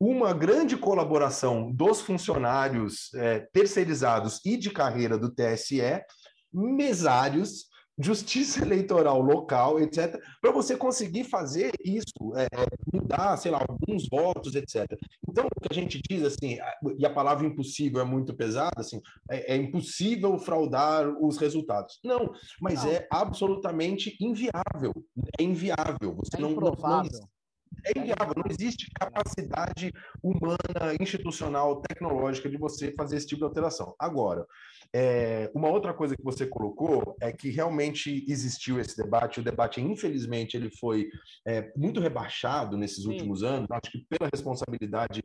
uma grande colaboração dos funcionários é, terceirizados e de carreira do TSE, mesários, justiça eleitoral local, etc., para você conseguir fazer isso, é, mudar, sei lá, alguns votos, etc. Então, o que a gente diz, assim, e a palavra impossível é muito pesada, assim, é, é impossível fraudar os resultados. Não, mas não. é absolutamente inviável. É inviável. Você é não, não, não é inviável, não existe capacidade humana, institucional, tecnológica de você fazer esse tipo de alteração. Agora, é, uma outra coisa que você colocou é que realmente existiu esse debate. O debate, infelizmente, ele foi é, muito rebaixado nesses Sim. últimos anos. Acho que pela responsabilidade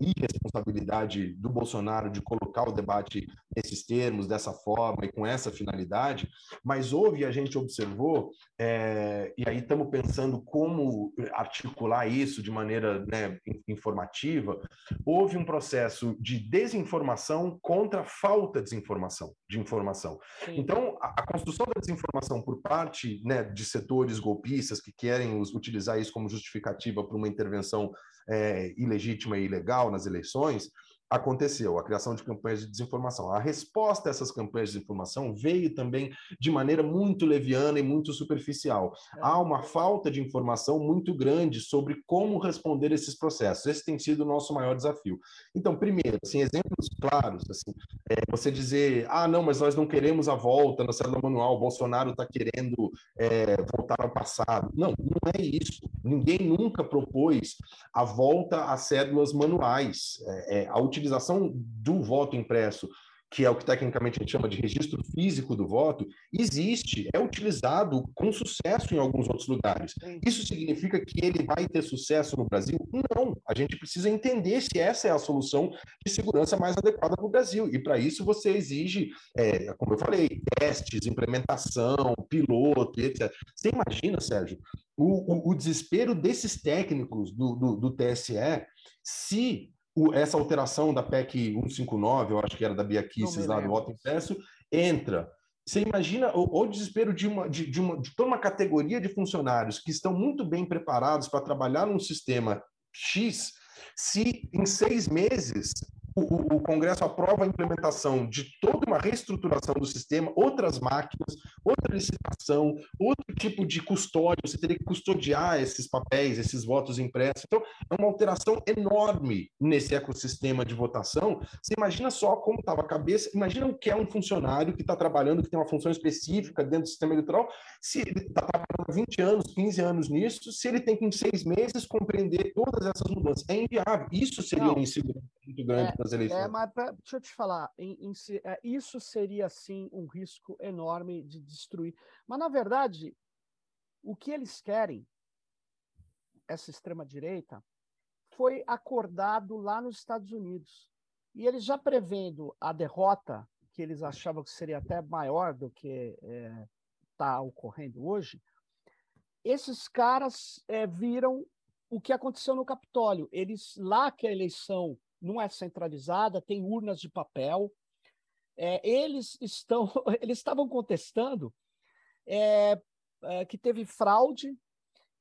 e é, irresponsabilidade do Bolsonaro de colocar o debate nesses termos, dessa forma e com essa finalidade. Mas houve, a gente observou, é, e aí estamos pensando como articular isso de maneira né, informativa. Houve um processo de desinformação contra falta de informação informação, de informação. Sim. Então, a, a, construção da desinformação por parte né, de setores golpistas que querem os, utilizar isso como justificativa para uma intervenção é, ilegítima e ilegal nas eleições, aconteceu, a criação de campanhas de desinformação. A resposta a essas campanhas de desinformação veio também de maneira muito leviana e muito superficial. É. Há uma falta de informação muito grande sobre como responder esses processos. Esse tem sido o nosso maior desafio. Então, primeiro, assim, exemplos claros, assim, é você dizer, ah, não, mas nós não queremos a volta na célula manual, o Bolsonaro está querendo é, voltar ao passado. Não, não é isso. Ninguém nunca propôs a volta às cédulas manuais. É, é, a utilização do voto impresso que é o que tecnicamente a gente chama de registro físico do voto, existe, é utilizado com sucesso em alguns outros lugares. Isso significa que ele vai ter sucesso no Brasil? Não. A gente precisa entender se essa é a solução de segurança mais adequada para o Brasil. E para isso você exige, é, como eu falei, testes, implementação, piloto, etc. Você imagina, Sérgio, o, o, o desespero desses técnicos do, do, do TSE se o, essa alteração da PEC 159, eu acho que era da Bia Kicis lá do voto impresso, entra. Você imagina o, o desespero de, uma, de, de, uma, de toda uma categoria de funcionários que estão muito bem preparados para trabalhar num sistema X, se em seis meses o, o, Congresso aprova a implementação de toda uma reestruturação do sistema, outras máquinas, outra licitação, outro tipo de custódia, você teria que custodiar esses papéis, esses votos impressos. Então, é uma alteração enorme nesse ecossistema de votação. Você imagina só como estava a cabeça, imagina o que é um funcionário que está trabalhando, que tem uma função específica dentro do sistema eleitoral, se ele está trabalhando 20 anos, 15 anos nisso, se ele tem que, em seis meses, compreender todas essas mudanças. É inviável. Isso seria Não. uma insegurança muito grande é, eleições. É, mas pra, deixa eu te falar, em, em, é, isso seria sim um risco enorme de destruir. Mas na verdade, o que eles querem, essa extrema direita, foi acordado lá nos Estados Unidos. E eles já prevendo a derrota, que eles achavam que seria até maior do que está é, tá ocorrendo hoje, esses caras é, viram o que aconteceu no Capitólio. Eles, lá que a eleição não é centralizada, tem urnas de papel. É, eles estão, eles estavam contestando é, é, que teve fraude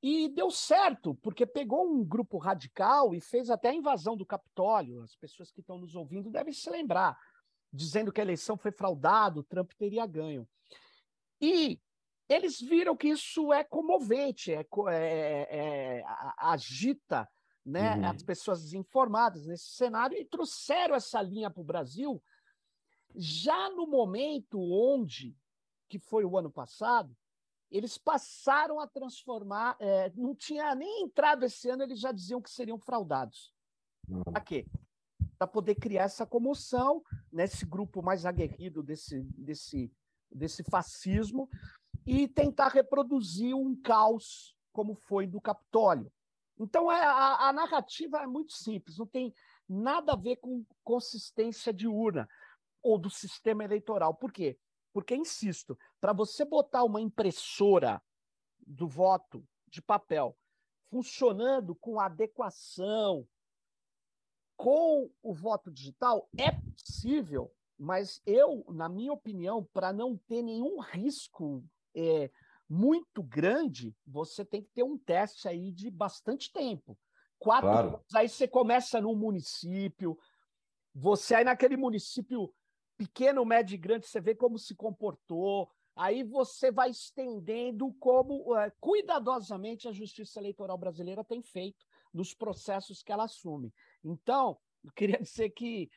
e deu certo, porque pegou um grupo radical e fez até a invasão do Capitólio. As pessoas que estão nos ouvindo devem se lembrar, dizendo que a eleição foi fraudada, Trump teria ganho. E eles viram que isso é comovente, é, é, é agita né, uhum. as pessoas desinformadas nesse cenário e trouxeram essa linha para o Brasil já no momento onde, que foi o ano passado, eles passaram a transformar, é, não tinha nem entrado esse ano, eles já diziam que seriam fraudados. Uhum. Para quê? Para poder criar essa comoção nesse grupo mais aguerrido desse, desse, desse fascismo e tentar reproduzir um caos como foi do Capitólio. Então, é, a, a, narrativa é muito simples, não tem nada a ver com consistência de urna ou do sistema eleitoral. Por quê? Porque, insisto, para você botar uma impressora do voto de papel funcionando com adequação com o voto digital, é possível, mas eu, na minha opinião, para não ter nenhum risco é, muito grande, você tem que ter um teste aí de bastante tempo. Quatro claro. anos, aí você começa num município, você aí naquele município pequeno, médio e grande, você vê como se comportou, aí você vai estendendo como é, cuidadosamente a justiça eleitoral brasileira tem feito nos processos que ela assume. Então, eu queria dizer que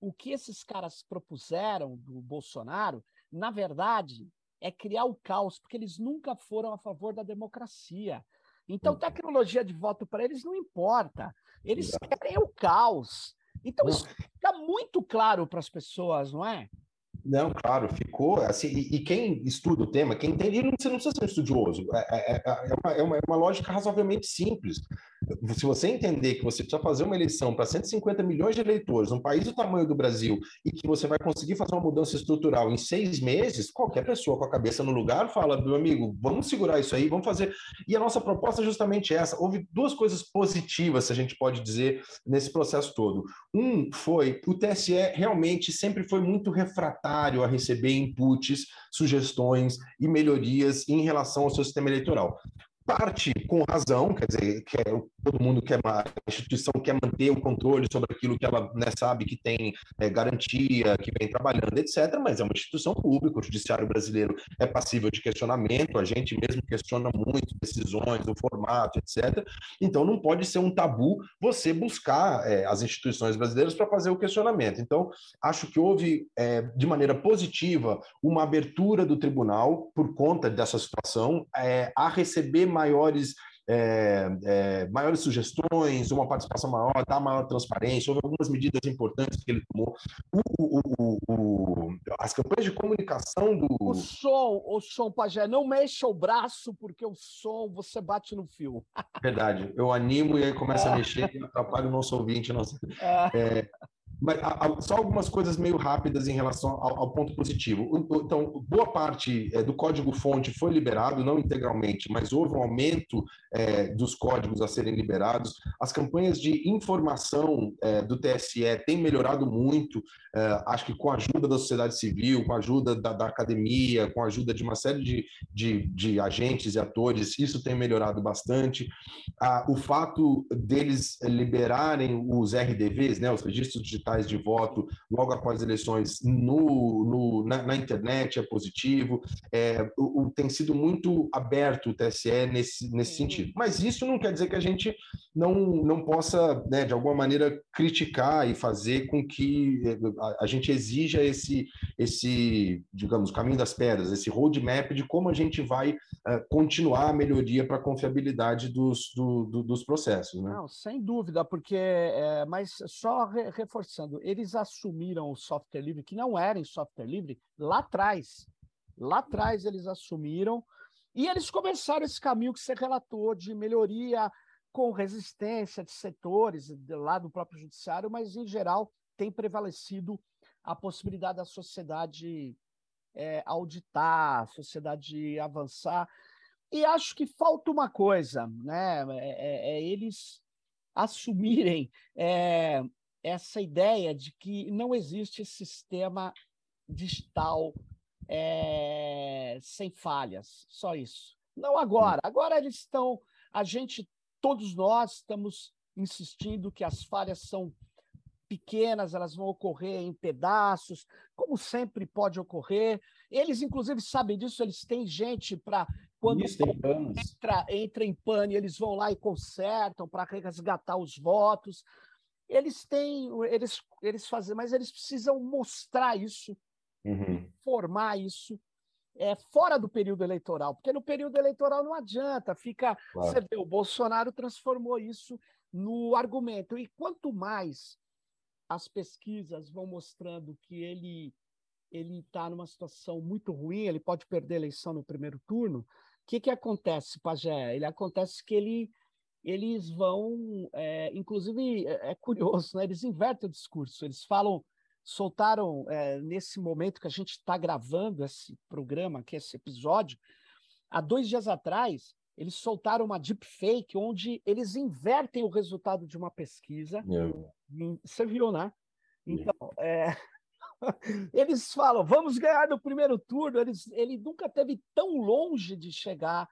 o que esses caras propuseram do Bolsonaro, na verdade, é criar o caos, porque eles nunca foram a favor da democracia. Então, uhum. tecnologia de voto para eles não importa. Eles querem o caos. Então, isso fica muito claro para as pessoas, não é? Não, claro, ficou assim. E, e, quem estuda o tema, quem entende, você não precisa ser um estudioso. É, é, é, uma, é, uma, é uma lógica razoavelmente simples. Se você entender que você precisa fazer uma eleição para 150 milhões de eleitores, um país do tamanho do Brasil, e que você vai conseguir fazer uma mudança estrutural em seis meses, qualquer pessoa com a cabeça no lugar fala, meu amigo, vamos segurar isso aí, vamos fazer. E a nossa proposta é justamente essa. Houve duas coisas positivas, se a gente pode dizer, nesse processo todo. Um foi o TSE realmente sempre foi muito refratário a receber inputs, sugestões e melhorias em relação ao seu sistema eleitoral. Parte com razão, quer dizer, que é, todo mundo quer uma instituição quer manter o controle sobre aquilo que ela né, sabe que tem é, garantia, que vem trabalhando, etc. Mas é uma instituição pública, o judiciário brasileiro é passível de questionamento, a gente mesmo questiona muito decisões, o formato, etc. Então não pode ser um tabu você buscar é, as instituições brasileiras para fazer o questionamento. Então acho que houve é, de maneira positiva uma abertura do tribunal por conta dessa situação é, a receber maiores é, é, maiores sugestões, uma participação maior, dar maior transparência, houve algumas medidas importantes que ele tomou. O, o, o, as campanhas de comunicação do. O som, o som, Pajé, não mexa o braço, porque o som você bate no fio. Verdade, eu animo e aí começa a mexer e atrapalha o nosso ouvinte. Nosso... É, mas só algumas coisas meio rápidas em relação ao, ao ponto positivo. Então, boa parte é, do código-fonte foi liberado, não integralmente, mas houve um aumento é, dos códigos a serem liberados. As campanhas de informação é, do TSE têm melhorado muito, é, acho que com a ajuda da sociedade civil, com a ajuda da, da academia, com a ajuda de uma série de, de, de, agentes e atores, isso tem melhorado bastante. Ah, o fato deles liberarem os RDVs, né, os registros digitais, digitais de voto logo após as eleições no, no na, na, internet é positivo. É, o, o, tem sido muito aberto o TSE nesse, nesse sentido. Mas isso não quer dizer que a gente não, não possa, né, de alguma maneira, criticar e fazer com que é, a, a gente exija esse, esse, digamos, caminho das pedras, esse roadmap de como a gente vai uh, continuar a melhoria para a confiabilidade dos, do, do, dos processos. Né? Não, sem dúvida, porque, é, mas só re, reforçando pensando, eles assumiram o software livre, que não era em software livre, lá atrás. Lá atrás eles assumiram e eles começaram esse caminho que você relatou de melhoria com resistência de setores lá do próprio judiciário, mas em geral tem prevalecido a possibilidade da sociedade é, auditar, a sociedade avançar. E acho que falta uma coisa, né? É, é, é eles assumirem é, essa ideia de que não existe sistema digital é, sem falhas, só isso. Não agora. Agora eles estão, a gente, todos nós estamos insistindo que as falhas são pequenas, elas vão ocorrer em pedaços, como sempre pode ocorrer. Eles, inclusive, sabem disso, eles têm gente para. Quando Isso, entra, entra em pane, eles vão lá e consertam para resgatar os votos eles têm, eles, eles fazem, mas eles precisam mostrar isso, uhum. formar isso é, fora do período eleitoral, porque no período eleitoral não adianta, fica. Claro. Você vê, o Bolsonaro transformou isso no argumento. E quanto mais as pesquisas vão mostrando que ele ele está numa situação muito ruim, ele pode perder a eleição no primeiro turno. O que, que acontece, Pajé? Ele acontece que ele eles vão, é, inclusive é, é, curioso, né? eles invertem o discurso, eles falam, soltaram é, nesse momento que a gente está gravando esse programa, que esse episódio, há dois dias atrás, eles soltaram uma deepfake onde eles invertem o resultado de uma pesquisa. Você viu, né? Então, é... eles falam, vamos ganhar no primeiro turno. Eles, ele nunca teve tão longe de chegar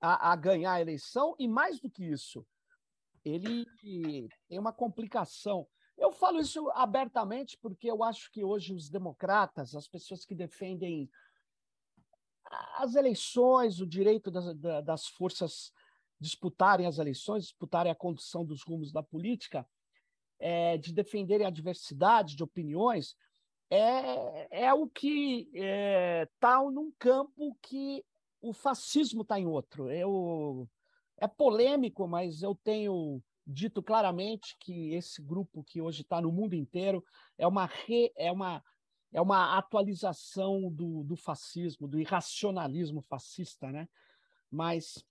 a, a ganhar a eleição, e mais do que isso, ele tem uma complicação. Eu falo isso abertamente porque eu acho que hoje os democratas, as pessoas que defendem as eleições, o direito das, das forças disputarem as eleições, disputarem a condução dos rumos da política, é, de defenderem a diversidade de opiniões, é, é o que está é, tá num campo que o fascismo está em outro. Eu, é polêmico, mas eu tenho dito claramente que esse grupo que hoje está no mundo inteiro é uma, re, é uma, é uma atualização do, do fascismo, do irracionalismo fascista, né? Mas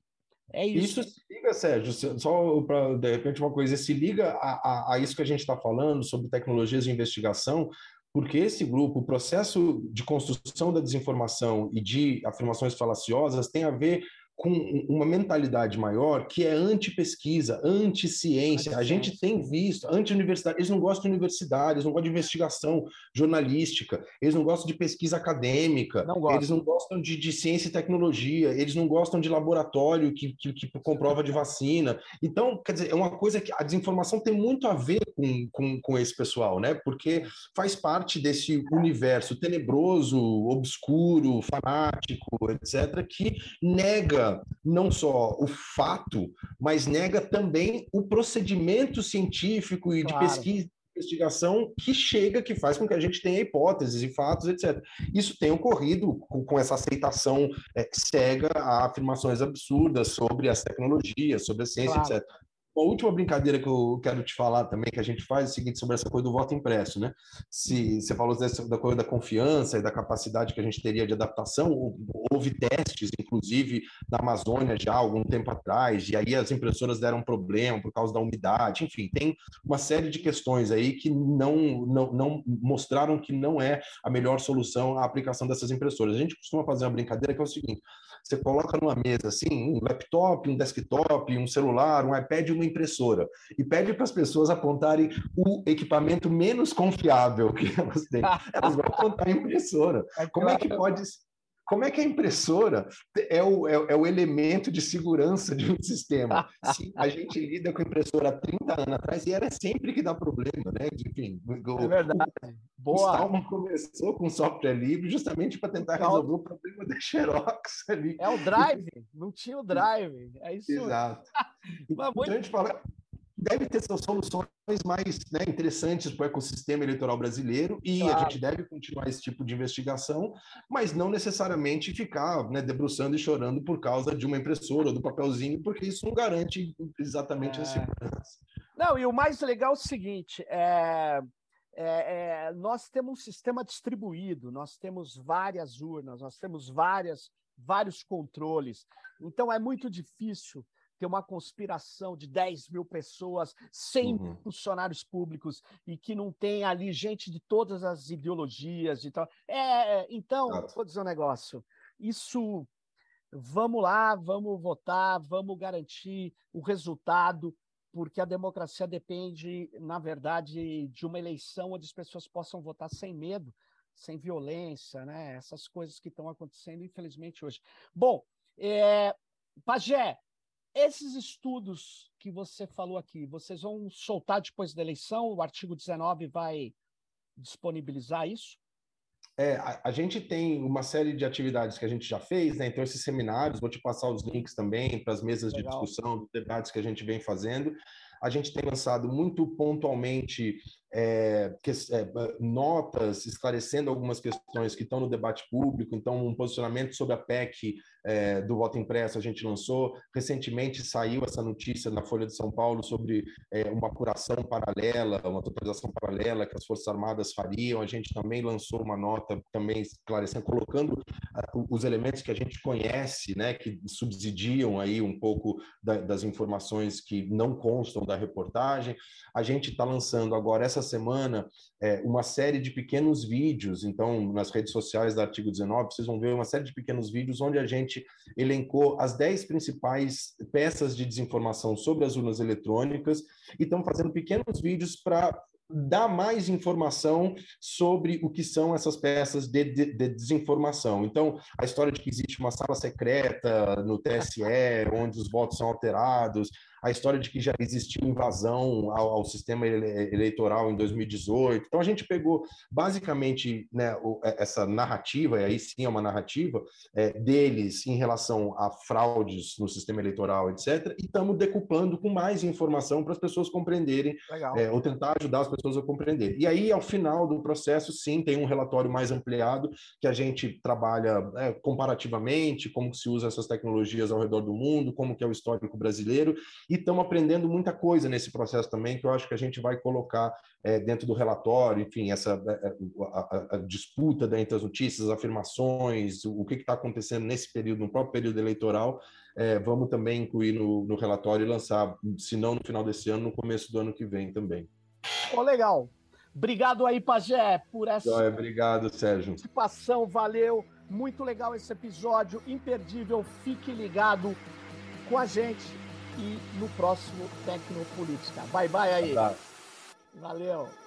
é isso. Isso se liga, Sérgio, só para de repente uma coisa, se liga a, a, a isso que a gente está falando sobre tecnologias de investigação, porque esse grupo, o processo de construção da desinformação e de afirmações falaciosas tem a ver com uma mentalidade maior que é anti-pesquisa, anti-ciência. A gente tem visto, anti-universidade, eles não gostam de universidade, eles não gostam de investigação jornalística, eles não gostam de pesquisa acadêmica, não eles não gostam de, de, ciência e tecnologia, eles não gostam de laboratório que, que, que, comprova de vacina. Então, quer dizer, é uma coisa que a desinformação tem muito a ver com, com, com esse pessoal, né? Porque faz parte desse universo tenebroso, obscuro, fanático, etc., que nega não só o fato, mas nega também o procedimento científico e claro. de pesquisa investigação que chega, que faz com que a gente tenha hipóteses e fatos, etc. Isso tem ocorrido com, com essa aceitação é, cega a afirmações absurdas sobre as tecnologias, sobre a ciência, claro. etc. Uma última brincadeira que eu quero te falar também, que a gente faz, é o seguinte, sobre essa coisa do voto impresso, né? Se você falou dessa, da coisa da confiança e da capacidade que a gente teria de adaptação, houve testes, inclusive, na Amazônia já algum tempo atrás, e aí as impressoras deram problema por causa da umidade, enfim, tem uma série de questões aí que não, não, não mostraram que não é a melhor solução a aplicação dessas impressoras. A gente costuma fazer uma brincadeira que é o seguinte, você coloca numa mesa assim, um laptop, um desktop, um celular, um iPad e uma impressora. E pede para as pessoas apontarem o equipamento menos confiável que elas têm. Elas vão apontar a impressora. É Como é que pode como é que a impressora é o, é, é, o elemento de segurança de um sistema? Sim, a gente lida com impressora há 30 anos atrás e era sempre que dá problema, né? Enfim, o, é verdade. Boa. O Stallman começou com software livre justamente para tentar resolver o problema da Xerox ali. É o drive, não tinha o drive. É isso. Exato. então a gente fala, deve ter soluções mais né, interessantes para o ecossistema eleitoral brasileiro e claro. a gente deve continuar esse tipo de investigação, mas não necessariamente ficar né, debruçando e chorando por causa de uma impressora ou do papelzinho, porque isso não garante exatamente é... a segurança. Não, e o mais legal é o seguinte: é, é, é, nós temos um sistema distribuído, nós temos várias urnas, nós temos várias, vários controles. Então é muito difícil ter uma conspiração de 10 mil pessoas, 100 uhum. funcionários públicos, e que não tem ali gente de todas as ideologias e tal. É, é então, vou dizer um negócio. Isso, vamos lá, vamos votar, vamos garantir o resultado, porque a democracia depende, na verdade, de uma eleição onde as pessoas possam votar sem medo, sem violência, né? Essas coisas que estão acontecendo, infelizmente, hoje. Bom, é, Pajé, esses estudos que você falou aqui, vocês vão soltar depois da eleição? O artigo 19 vai disponibilizar isso? É, a, a, gente tem uma série de atividades que a gente já fez, né? Então, esses seminários, vou te passar os links também para as mesas Legal. de discussão, debates que a gente vem fazendo. A gente tem lançado muito pontualmente é, que, é, notas esclarecendo algumas questões que estão no debate público. Então, um posicionamento sobre a PEC é, do voto impresso a gente lançou. Recentemente saiu essa notícia na Folha de São Paulo sobre é, uma apuração paralela, uma totalização paralela que as Forças Armadas fariam. A gente também lançou uma nota também esclarecendo, colocando uh, os elementos que a gente conhece, né, que subsidiam aí um pouco da, das informações que não constam da reportagem. A gente está lançando agora essa semana é, uma série de pequenos vídeos, então, nas redes sociais da Artigo 19, vocês vão ver uma série de pequenos vídeos onde a gente elencou as 10 principais peças de desinformação sobre as urnas eletrônicas e estão fazendo pequenos vídeos para dar mais informação sobre o que são essas peças de, de, de, desinformação. Então, a história de que existe uma sala secreta no TSE, onde os votos são alterados, a história de que já existiu invasão ao, ao sistema eleitoral em 2018. Então, a gente pegou basicamente né, é, essa narrativa, e aí sim é uma narrativa, é, deles em relação a fraudes no sistema eleitoral, etc., e estamos decuplando com mais informação para as pessoas compreenderem, é, ou tentar ajudar as pessoas a compreender. E aí, ao final do processo, sim, tem um relatório mais ampliado que a gente trabalha é, comparativamente, como se usa essas tecnologias ao redor do mundo, como que é o histórico brasileiro, e estamos aprendendo muita coisa nesse processo também, que eu acho que a gente vai colocar é, dentro do relatório, enfim, essa é, é, a, a, a disputa entre as notícias, as afirmações, o que está acontecendo nesse período, no próprio período eleitoral, é, vamos também incluir no, no relatório e lançar, se não no final desse ano, no começo do ano que vem também. Oh, legal. Obrigado aí, Pajé, por essa Joia, obrigado, Sérgio. participação. Valeu. Muito legal esse episódio, imperdível. Fique ligado com a gente e no próximo Tecnopolítica. Bye bye aí. Valeu.